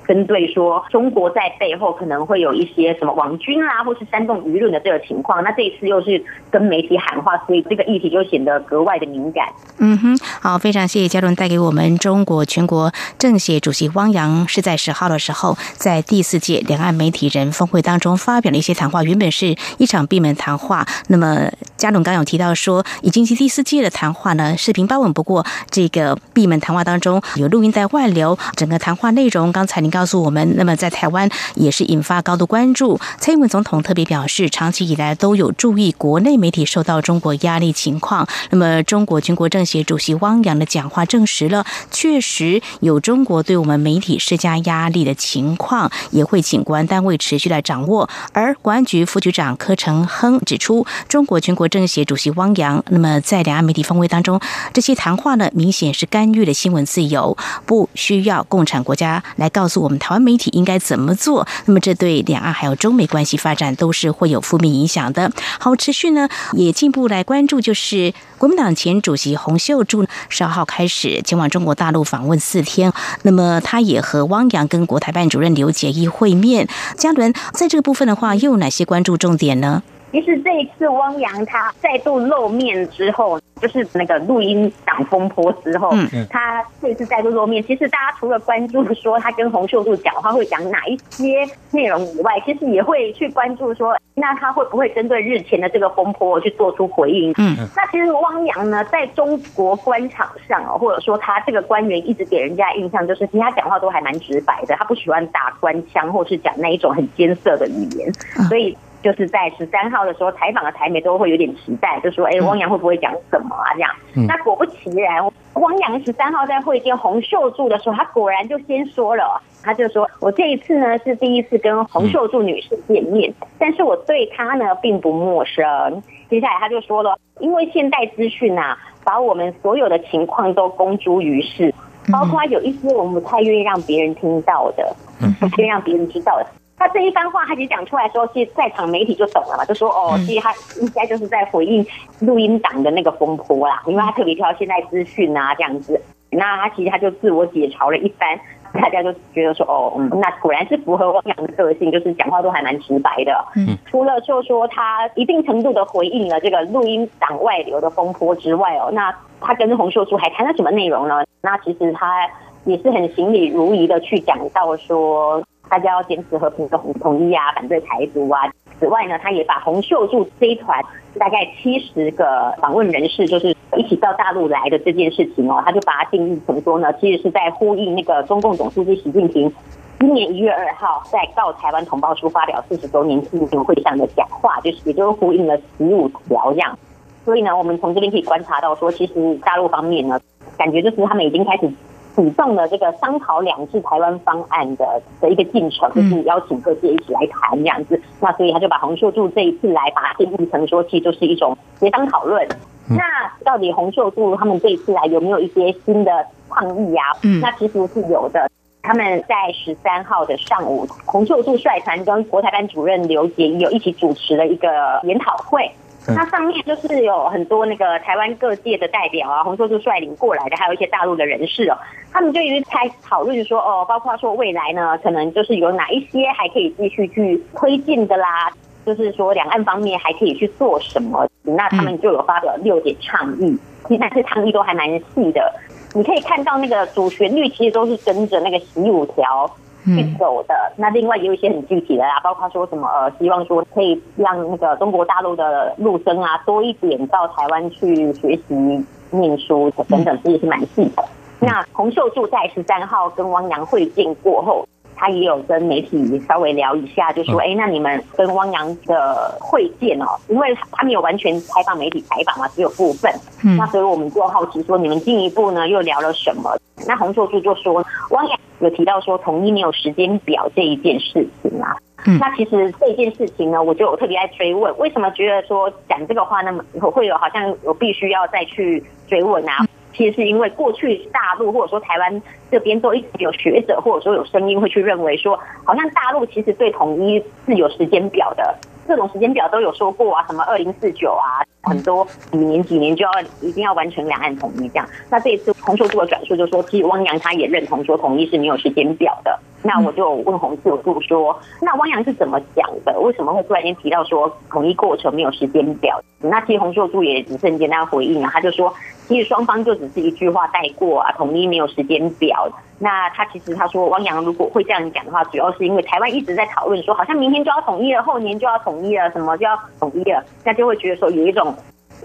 针对说中国在背后可能会有一些什么网军啦，或是煽动舆论的这个情况，那这一次又是跟媒体喊话，所以这个议题就显得格外的敏感。嗯哼，好，非常谢谢嘉伦带给我们中国全国政协主席汪洋是在十号的时候，在第四届两岸媒体人峰会当中发表了一些谈话，原本是一场闭门谈话。那么嘉伦刚有提到说，已经是第四届的谈话呢，视频发文，不过这个闭门谈话当中有录音带外流，整个谈话内容刚才您。告诉我们，那么在台湾也是引发高度关注。蔡英文总统特别表示，长期以来都有注意国内媒体受到中国压力情况。那么，中国全国政协主席汪洋的讲话证实了，确实有中国对我们媒体施加压力的情况，也会请国安单位持续来掌握。而国安局副局长柯成亨指出，中国全国政协主席汪洋，那么在两岸媒体峰会当中，这些谈话呢，明显是干预了新闻自由，不需要共产国家来告诉。我们台湾媒体应该怎么做？那么这对两岸还有中美关系发展都是会有负面影响的。好，持续呢也进一步来关注，就是国民党前主席洪秀柱十二号开始前往中国大陆访问四天，那么他也和汪洋跟国台办主任刘捷一会面。嘉伦在这个部分的话，又有哪些关注重点呢？其实这一次汪洋他再度露面之后，就是那个录音挡风波之后，嗯他这次再度露面。其实大家除了关注说他跟洪秀柱讲话会讲哪一些内容以外，其实也会去关注说，那他会不会针对日前的这个风波去做出回应？嗯，那其实汪洋呢，在中国官场上哦，或者说他这个官员一直给人家印象就是，其实他讲话都还蛮直白的，他不喜欢打官腔，或是讲那一种很艰涩的语言，所以。就是在十三号的时候采访的台媒都会有点期待，就说：“哎，汪洋会不会讲什么啊？”这样，那果不其然，汪洋十三号在会见洪秀柱的时候，他果然就先说了，他就说：“我这一次呢是第一次跟洪秀柱女士见面，但是我对她呢并不陌生。”接下来他就说了：“因为现代资讯啊，把我们所有的情况都公诸于世，包括有一些我们不太愿意让别人听到的，不愿意让别人知道的。”他这一番话，他其实讲出来说，其实在场媒体就懂了嘛，就说哦，其实他应该就是在回应录音档的那个风波啦，因为他特别挑现在资讯啊这样子，那他其实他就自我解嘲了一番，大家就觉得说哦，那果然是符合汪洋的个性，就是讲话都还蛮直白的。嗯，除了就说他一定程度的回应了这个录音档外流的风波之外哦，那他跟洪秀柱还谈了什么内容呢？那其实他也是很行礼如仪的去讲到说。大家要坚持和平统统一啊，反对台独啊。此外呢，他也把洪秀柱这一团大概七十个访问人士，就是一起到大陆来的这件事情哦，他就把它定义成说呢，其实是在呼应那个中共总书记习近平今年一月二号在《告台湾同胞书》发表四十周年纪念会上的讲话，就是也就呼应了十五条这样。所以呢，我们从这边可以观察到说，其实大陆方面呢，感觉就是他们已经开始。主动的这个商讨两次台湾方案的的一个进程，就是邀请各界一起来谈这样子。那所以他就把洪秀柱这一次来把定义成说，其实就是一种协商讨论。那到底洪秀柱他们这一次来有没有一些新的倡议啊？那其实是有的。他们在十三号的上午，洪秀柱率团跟国台办主任刘捷有一起主持了一个研讨会。那上面就是有很多那个台湾各界的代表啊，洪秀柱率领过来的，还有一些大陆的人士哦，他们就一直开讨论说，哦，包括说未来呢，可能就是有哪一些还可以继续去推进的啦，就是说两岸方面还可以去做什么，那他们就有发表六点倡议，其实那些倡议都还蛮细的，你可以看到那个主旋律其实都是跟着那个十五条。去走的那另外也有一些很具体的啦，包括说什么呃，希望说可以让那个中国大陆的陆生啊多一点到台湾去学习念书等等，这也是蛮细的。那洪秀柱在十三号跟汪洋会见过后。他也有跟媒体稍微聊一下，就说：“哎，那你们跟汪洋的会见哦，因为他没有完全开放媒体采访嘛，只有部分。那所以我们就好奇说，你们进一步呢又聊了什么？那洪秀柱就说，汪洋有提到说，统一没有时间表这一件事情啊。那其实这件事情呢，我就特别爱追问，为什么觉得说讲这个话，那么会有好像我必须要再去追问啊？”其实是因为过去大陆或者说台湾这边都一直有学者或者说有声音会去认为说，好像大陆其实对统一是有时间表的，各种时间表都有说过啊，什么二零四九啊，很多几年几年就要一定要完成两岸统一这样。那这一次洪秀柱的转述就说，其实汪洋他也认同说统一是没有时间表的。那我就问洪秀柱说，那汪洋是怎么讲的？为什么会突然间提到说统一过程没有时间表？那其实洪秀柱也只是很简单回应啊，他就说。其实双方就只是一句话带过啊，统一没有时间表。那他其实他说，汪洋如果会这样讲的话，主要是因为台湾一直在讨论说，好像明天就要统一了，后年就要统一了，什么就要统一了，那就会觉得说有一种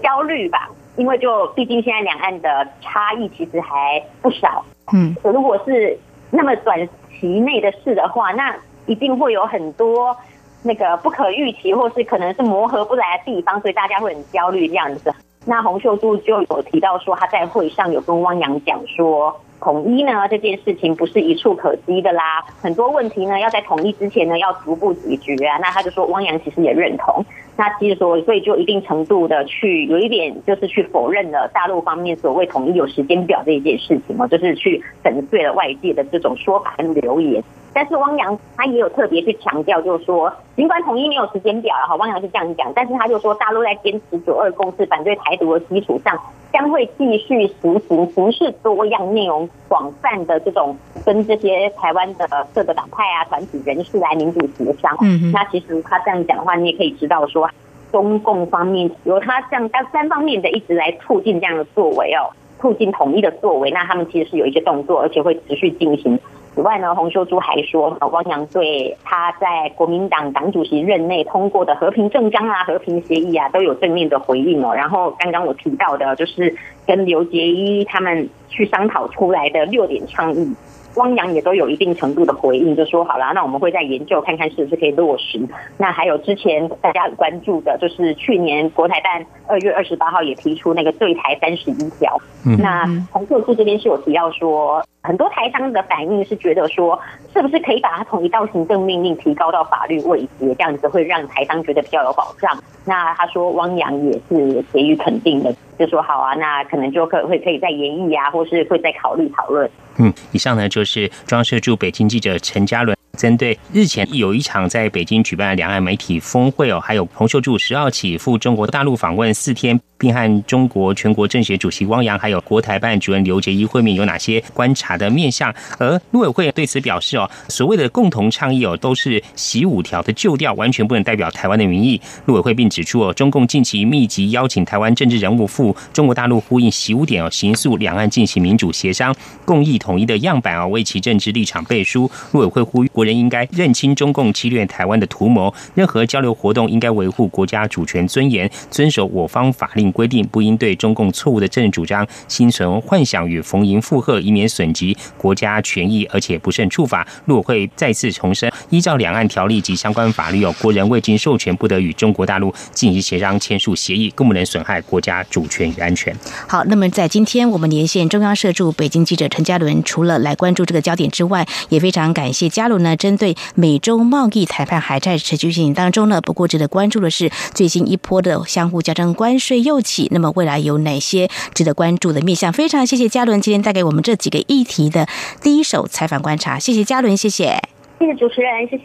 焦虑吧。因为就毕竟现在两岸的差异其实还不少，嗯，如果是那么短期内的事的话，那一定会有很多那个不可预期或是可能是磨合不来的地方，所以大家会很焦虑这样子。那洪秀柱就有提到说，他在会上有跟汪洋讲说，统一呢这件事情不是一触可及的啦，很多问题呢要在统一之前呢要逐步解决啊。那他就说，汪洋其实也认同。那其实说，所以就一定程度的去有一点就是去否认了大陆方面所谓统一有时间表这一件事情嘛，就是去粉碎了外界的这种说法跟留言。但是汪洋他也有特别去强调，就是说，尽管统一没有时间表然后，汪洋是这样讲，但是他就说，大陆在坚持九二共识、反对台独的基础上，将会继续实行形式多样、内容广泛的这种跟这些台湾的各个党派啊、团体人士来民主协商。嗯那其实他这样讲的话，你也可以知道说，中共方面由他这样单三方面的一直来促进这样的作为哦，促进统一的作为，那他们其实是有一些动作，而且会持续进行。此外呢，洪秀珠还说，汪洋对他在国民党党主席任内通过的和平政纲啊、和平协议啊，都有正面的回应哦。然后刚刚我提到的，就是跟刘杰一他们去商讨出来的六点倡议。汪洋也都有一定程度的回应，就说好了，那我们会再研究看看是不是可以落实。那还有之前大家很关注的，就是去年国台办二月二十八号也提出那个对台三十一条。那洪秀柱这边是有提到说，很多台商的反应是觉得说，是不是可以把它从一道行政命令提高到法律位阶，这样子会让台商觉得比较有保障。那他说汪洋也是给予肯定的，就说好啊，那可能就可会可以再研议呀，或是会再考虑讨论。嗯，以上呢就是中央社驻北京记者陈嘉伦。针对日前有一场在北京举办的两岸媒体峰会哦，还有洪秀柱十二起赴中国大陆访问四天，并和中国全国政协主席汪洋还有国台办主任刘杰一会面，有哪些观察的面向？而陆委会对此表示哦，所谓的共同倡议哦，都是习五条的旧调，完全不能代表台湾的民意。陆委会并指出哦，中共近期密集邀请台湾政治人物赴中国大陆呼应习五点哦，行诉两岸进行民主协商、共议统一的样板哦，为其政治立场背书。陆委会呼吁国人。应该认清中共侵略台湾的图谋，任何交流活动应该维护国家主权尊严，遵守我方法令规定，不应对中共错误的政治主张心存幻想与逢迎附和，以免损及国家权益，而且不慎触法。陆委会再次重申，依照两岸条例及相关法律，有国人未经授权不得与中国大陆进行协商、签署协议，更不能损害国家主权与安全。好，那么在今天我们连线中央社驻北京记者陈嘉伦，除了来关注这个焦点之外，也非常感谢嘉伦呢。针对美中贸易谈判还在持续进行当中呢。不过值得关注的是，最新一波的相互加征关税又起，那么未来有哪些值得关注的面向？非常谢谢嘉伦今天带给我们这几个议题的第一手采访观察。谢谢嘉伦，谢谢，谢谢主持人，谢谢，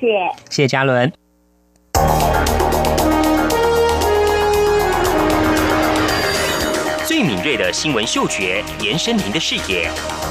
谢谢嘉伦。最敏锐的新闻嗅觉，延伸您的视野，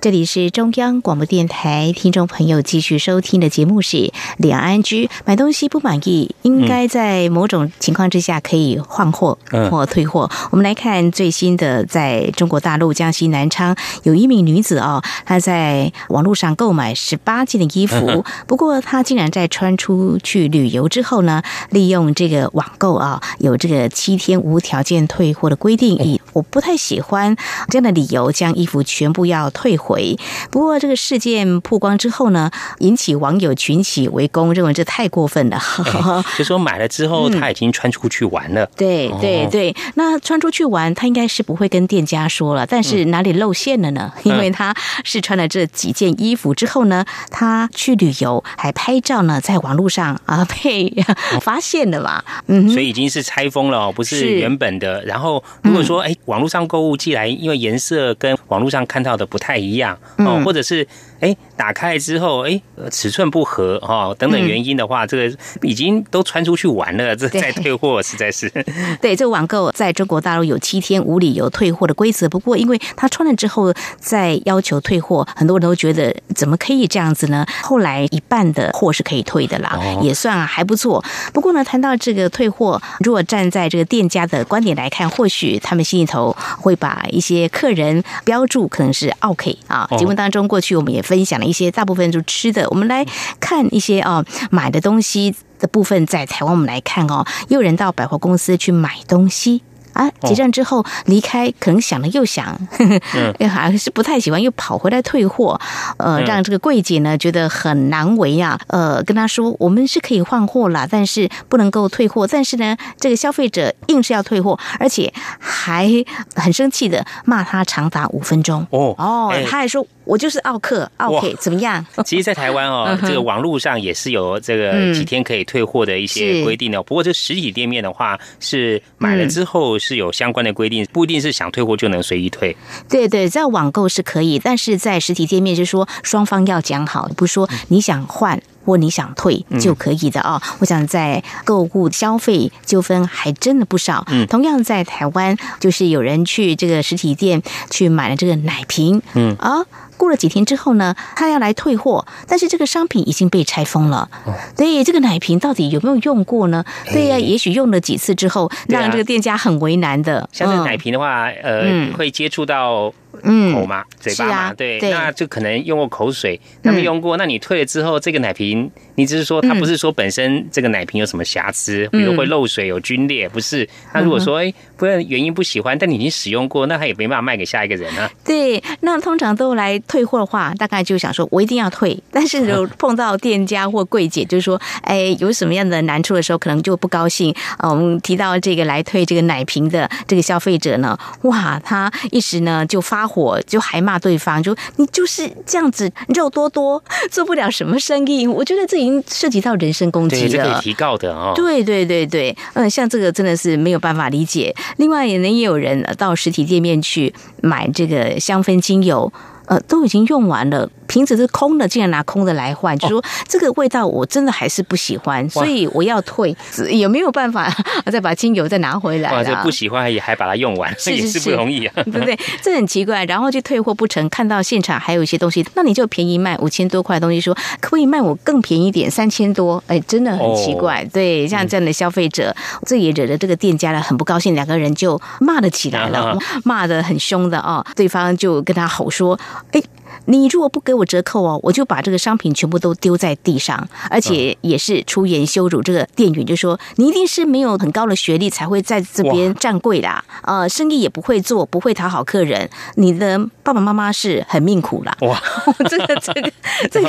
这里是中央广播电台，听众朋友继续收听的节目是《两岸居》。买东西不满意，应该在某种情况之下可以换货或退货。我们来看最新的，在中国大陆江西南昌，有一名女子哦，她在网络上购买十八件的衣服，不过她竟然在穿出去旅游之后呢，利用这个网购啊，有这个七天无条件退货的规定，以我不太喜欢这样的理由，将衣服全部要退回。不过这个事件曝光之后呢，引起网友群起围攻，认为这太过分了。就说买了之后他已经穿出去玩了。对对对，那穿出去玩，他应该是不会跟店家说了，但是哪里露馅了呢？因为他是穿了这几件衣服之后呢，他去旅游还拍照呢，在网络上啊被发现了嘛。嗯，所以已经是拆封了，不是原本的。然后如果说哎，网络上购物寄来，因为颜色跟网络上看到的不太一样。哦，或者是哎，打开之后哎，尺寸不合哈，等等原因的话，这个已经都穿出去玩了，这再退货实在是。对，这个网购在中国大陆有七天无理由退货的规则，不过因为他穿了之后再要求退货，很多人都觉得怎么可以这样子呢？后来一半的货是可以退的啦，也算还不错。不过呢，谈到这个退货，如果站在这个店家的观点来看，或许他们心里头会把一些客人标注可能是 OK 啊。节目当中，过去我们也分享了一些大部分就吃的，我们来看一些哦买的东西的部分，在台湾我们来看哦，有人到百货公司去买东西。啊！结账之后离开，可能想了又想，还是不太喜欢，又跑回来退货。呃，让这个柜姐呢觉得很难为啊。呃，跟他说我们是可以换货啦，但是不能够退货。但是呢，这个消费者硬是要退货，而且还很生气的骂他长达五分钟。哦哦，他还说我就是奥克奥 K 怎么样？其实，在台湾哦，这个网络上也是有这个几天可以退货的一些规定的。不过，这实体店面的话，是买了之后。是有相关的规定，不一定是想退货就能随意退。对对，在网购是可以，但是在实体店面就是说双方要讲好，不是说你想换或你想退就可以的哦。我想在购物消费纠纷还真的不少。嗯，同样在台湾，就是有人去这个实体店去买了这个奶瓶，嗯啊。过了几天之后呢，他要来退货，但是这个商品已经被拆封了。所以，这个奶瓶到底有没有用过呢？对呀，也许用了几次之后，让这个店家很为难的。像这个奶瓶的话，呃，会接触到。嗯，口嘛，嘴巴嘛，对，那就可能用过口水，那么用过，那你退了之后，这个奶瓶，你只是说它不是说本身这个奶瓶有什么瑕疵，比如会漏水、有皲裂，不是？那如果说哎，不然原因不喜欢，但你已经使用过，那他也没办法卖给下一个人啊。对，那通常都来退货的话，大概就想说我一定要退，但是有碰到店家或柜姐，就是说，哎，有什么样的难处的时候，可能就不高兴啊。我们提到这个来退这个奶瓶的这个消费者呢，哇，他一时呢就发。火就还骂对方，就你就是这样子肉多多做不了什么生意，我觉得这已经涉及到人身攻击了，这可以提告的哦。对对对对，嗯，像这个真的是没有办法理解。另外，也能也有人到实体店面去买这个香氛精油，呃，都已经用完了。瓶子是空的，竟然拿空的来换，就说这个味道我真的还是不喜欢，所以我要退，也没有办法 再把精油再拿回来哇，这不喜欢也还把它用完，是也是不容易啊。对不对？这很奇怪。然后就退货不成，看到现场还有一些东西，那你就便宜卖五千多块的东西，说可不可以卖我更便宜一点，三千多？哎，真的很奇怪。哦对，像这样的消费者，这也惹得这个店家呢很不高兴，两个人就骂了起来了，啊骂的很凶的哦。对方就跟他吼说：“哎。”你如果不给我折扣哦，我就把这个商品全部都丢在地上，而且也是出言羞辱这个店员，就说你一定是没有很高的学历才会在这边站柜啦，呃，生意也不会做，不会讨好客人，你的爸爸妈妈是很命苦啦。哇，这个这个 这个，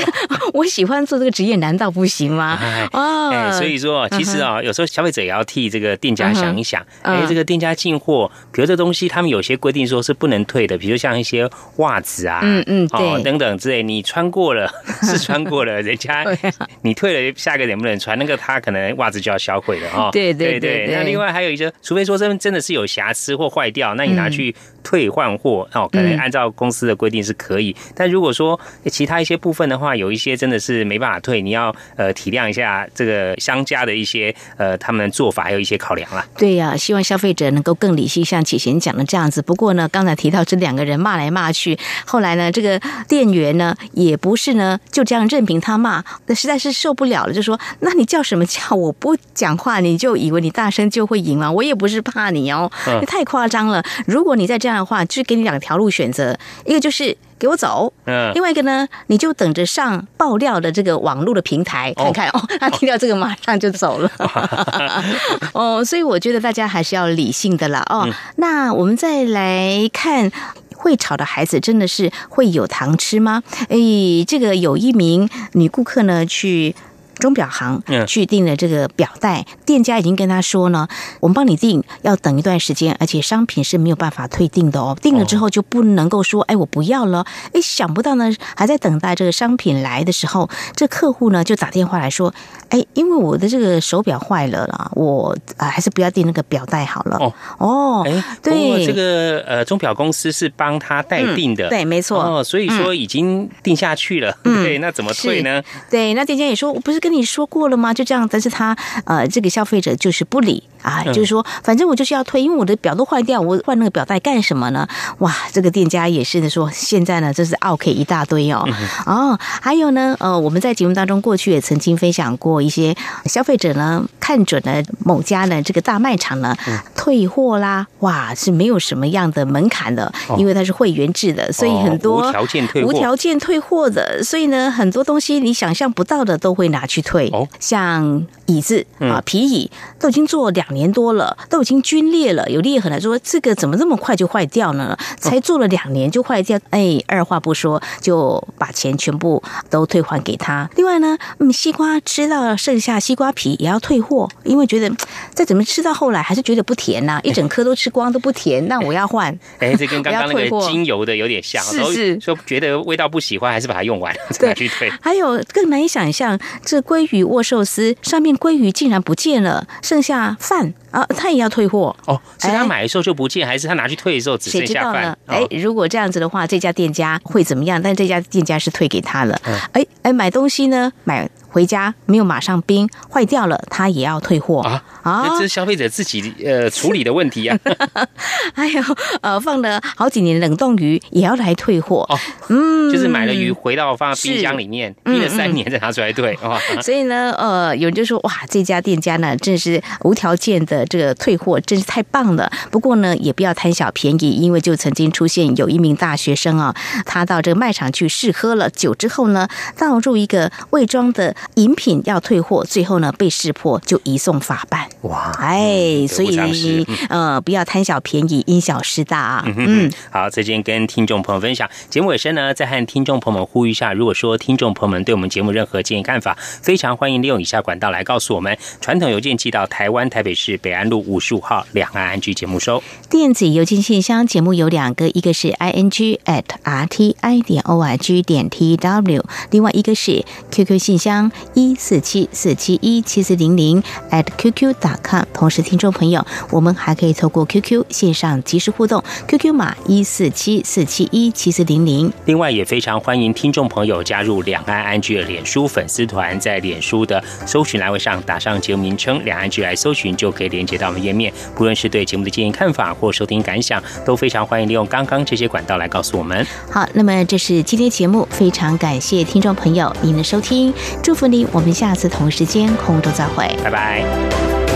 我喜欢做这个职业，难道不行吗？哎啊。哎，所以说，其实啊，有时候消费者也要替这个店家想一想。嗯。哎，这个店家进货，比如这东西，他们有些规定说是不能退的，比如像一些袜子啊，嗯嗯哦等等之类，你穿过了 是穿过了，人家啊你退了，下个能不能穿？那个他可能袜子就要销毁了哦。对对对那另外还有一些，除非说真真的是有瑕疵或坏掉，那你拿去退换货哦，可能嗯按照公司的规定是可以。但如果说其他一些部分的话，有一些真的是没办法退，你要呃体谅一下这个商家的一些呃他们的做法，还有一些考量啦。对呀、希望消费者能够更理性，像启贤讲的这样子。不过呢，刚才提到这两个人骂来骂去，后来呢，这个店员呢也不是呢就这样任凭他骂，那实在是受不了了，就说：“那你叫什么叫？我不讲话，你就以为你大声就会赢了？我也不是怕你哦，嗯你太夸张了。如果你再这样的话，就是给你两条路选择，一个就是给我走，嗯另外一个呢，你就等着上爆料的这个网络的平台看看哦。他听到这个马上就走了。哦，所以我觉得大家还是要理性的啦。哦，那我们再来看。会吵的孩子真的是会有糖吃吗？诶，这个有一名女顾客呢去。钟表行嗯去订了这个表带，店家已经跟他说呢，我们帮你订，要等一段时间，而且商品是没有办法退订的哦。订了之后就不能够说，哎，我不要了。哎，想不到呢，还在等待这个商品来的时候，这客户呢就打电话来说，哎，因为我的这个手表坏了啦，我啊还是不要订那个表带好了。哦哦，哎，对，这个呃钟表公司是帮他代订的，嗯对没错哦，所以说已经定下去了，嗯对，那怎么退呢？对，那店家也说，我不是跟你说过了吗？就这样，但是他呃，这个消费者就是不理啊，嗯。就是说，反正我就是要退，因为我的表都坏掉，我换那个表带干什么呢？哇，这个店家也是的说，现在呢，这是 OK 一大堆哦。哦，还有呢，呃，我们在节目当中过去也曾经分享过一些消费者呢看准了某家呢这个大卖场呢、退货啦，哇，是没有什么样的门槛的，因为它是会员制的，所以很多、哦无条件退无条件退货的，所以呢，很多东西你想象不到的都会拿去退，哦。像椅子嗯。啊、皮椅都已经做两年多了，都已经皲裂了，有裂痕了，说这个怎么这么快就坏掉呢？才做了两年就坏掉，哎，二话不说就把钱全部都退还给他。另外呢，嗯，西瓜吃到剩下西瓜皮也要退货，因为觉得再怎么吃到后来还是觉得不甜呐、一整颗都吃光都不甜，那我要换。哎，这跟 刚刚那个精油的有点像，都是是说觉得味道不喜欢，还是把它用完再拿去退。还有更难以想象，这鲑鱼握寿司上面鲑鱼竟然不见了，剩下饭啊，他也要退货。哦，是他买的时候就不见，还是他拿去退的时候只谁剩下饭知道呢？？哎哦，如果这样子的话，这家店家会怎么样？但这家店家是退给他了嗯。哎哎，买东西呢，买回家没有马上冰，坏掉了，他也要退货啊啊这是消费者自己呃处理的问题啊。还有呃，放了好几年冷冻鱼也要来退货。哦，嗯，就是买了鱼回到放在冰箱里面，嗯冰了三年再拿出来退哇。所以呢，呃，有人就说哇，这家店家呢，真是无条件的这个退货，真是太棒了。不过呢，也不要贪小便宜，因为就曾经出现有一名大学生啊，他到这个卖场去试喝了酒之后呢，倒入一个未装的饮品要退货，最后呢被识破，就移送法办。哇，哎，所以呃，不要贪小便宜，因小失大啊。嗯，好，最近跟听众朋友分享节目尾声呢，再和听众朋友们呼吁一下，如果说听众朋友们对我们节目任何建议看法，非常欢迎利用以下管道来告诉我们。传统邮件寄到台湾台北市北安路五十五号两岸安居节目收。电子邮件信箱节目有两个，一个是 i n g at r t i 点 o r g 点 t w，另外一个是 QQ 信箱光一四七四七一七四零零 at qq 打 com。同时，听众朋友，我们还可以透过 QQ 线上及时互动，QQ 码一四七四七一七四零零。另外，也非常欢迎听众朋友加入两岸安居的脸书粉丝团，在脸书的搜寻栏位上打上节目名称“两岸居”来搜寻，就可以连接到我们页面。不论是对节目的建议看法或收听感想，都非常欢迎利用刚刚这些管道来告诉我们。好，那么这是今天节目，非常感谢听众朋友您的收听，祝福利，我们下次同时间空中再会，拜拜。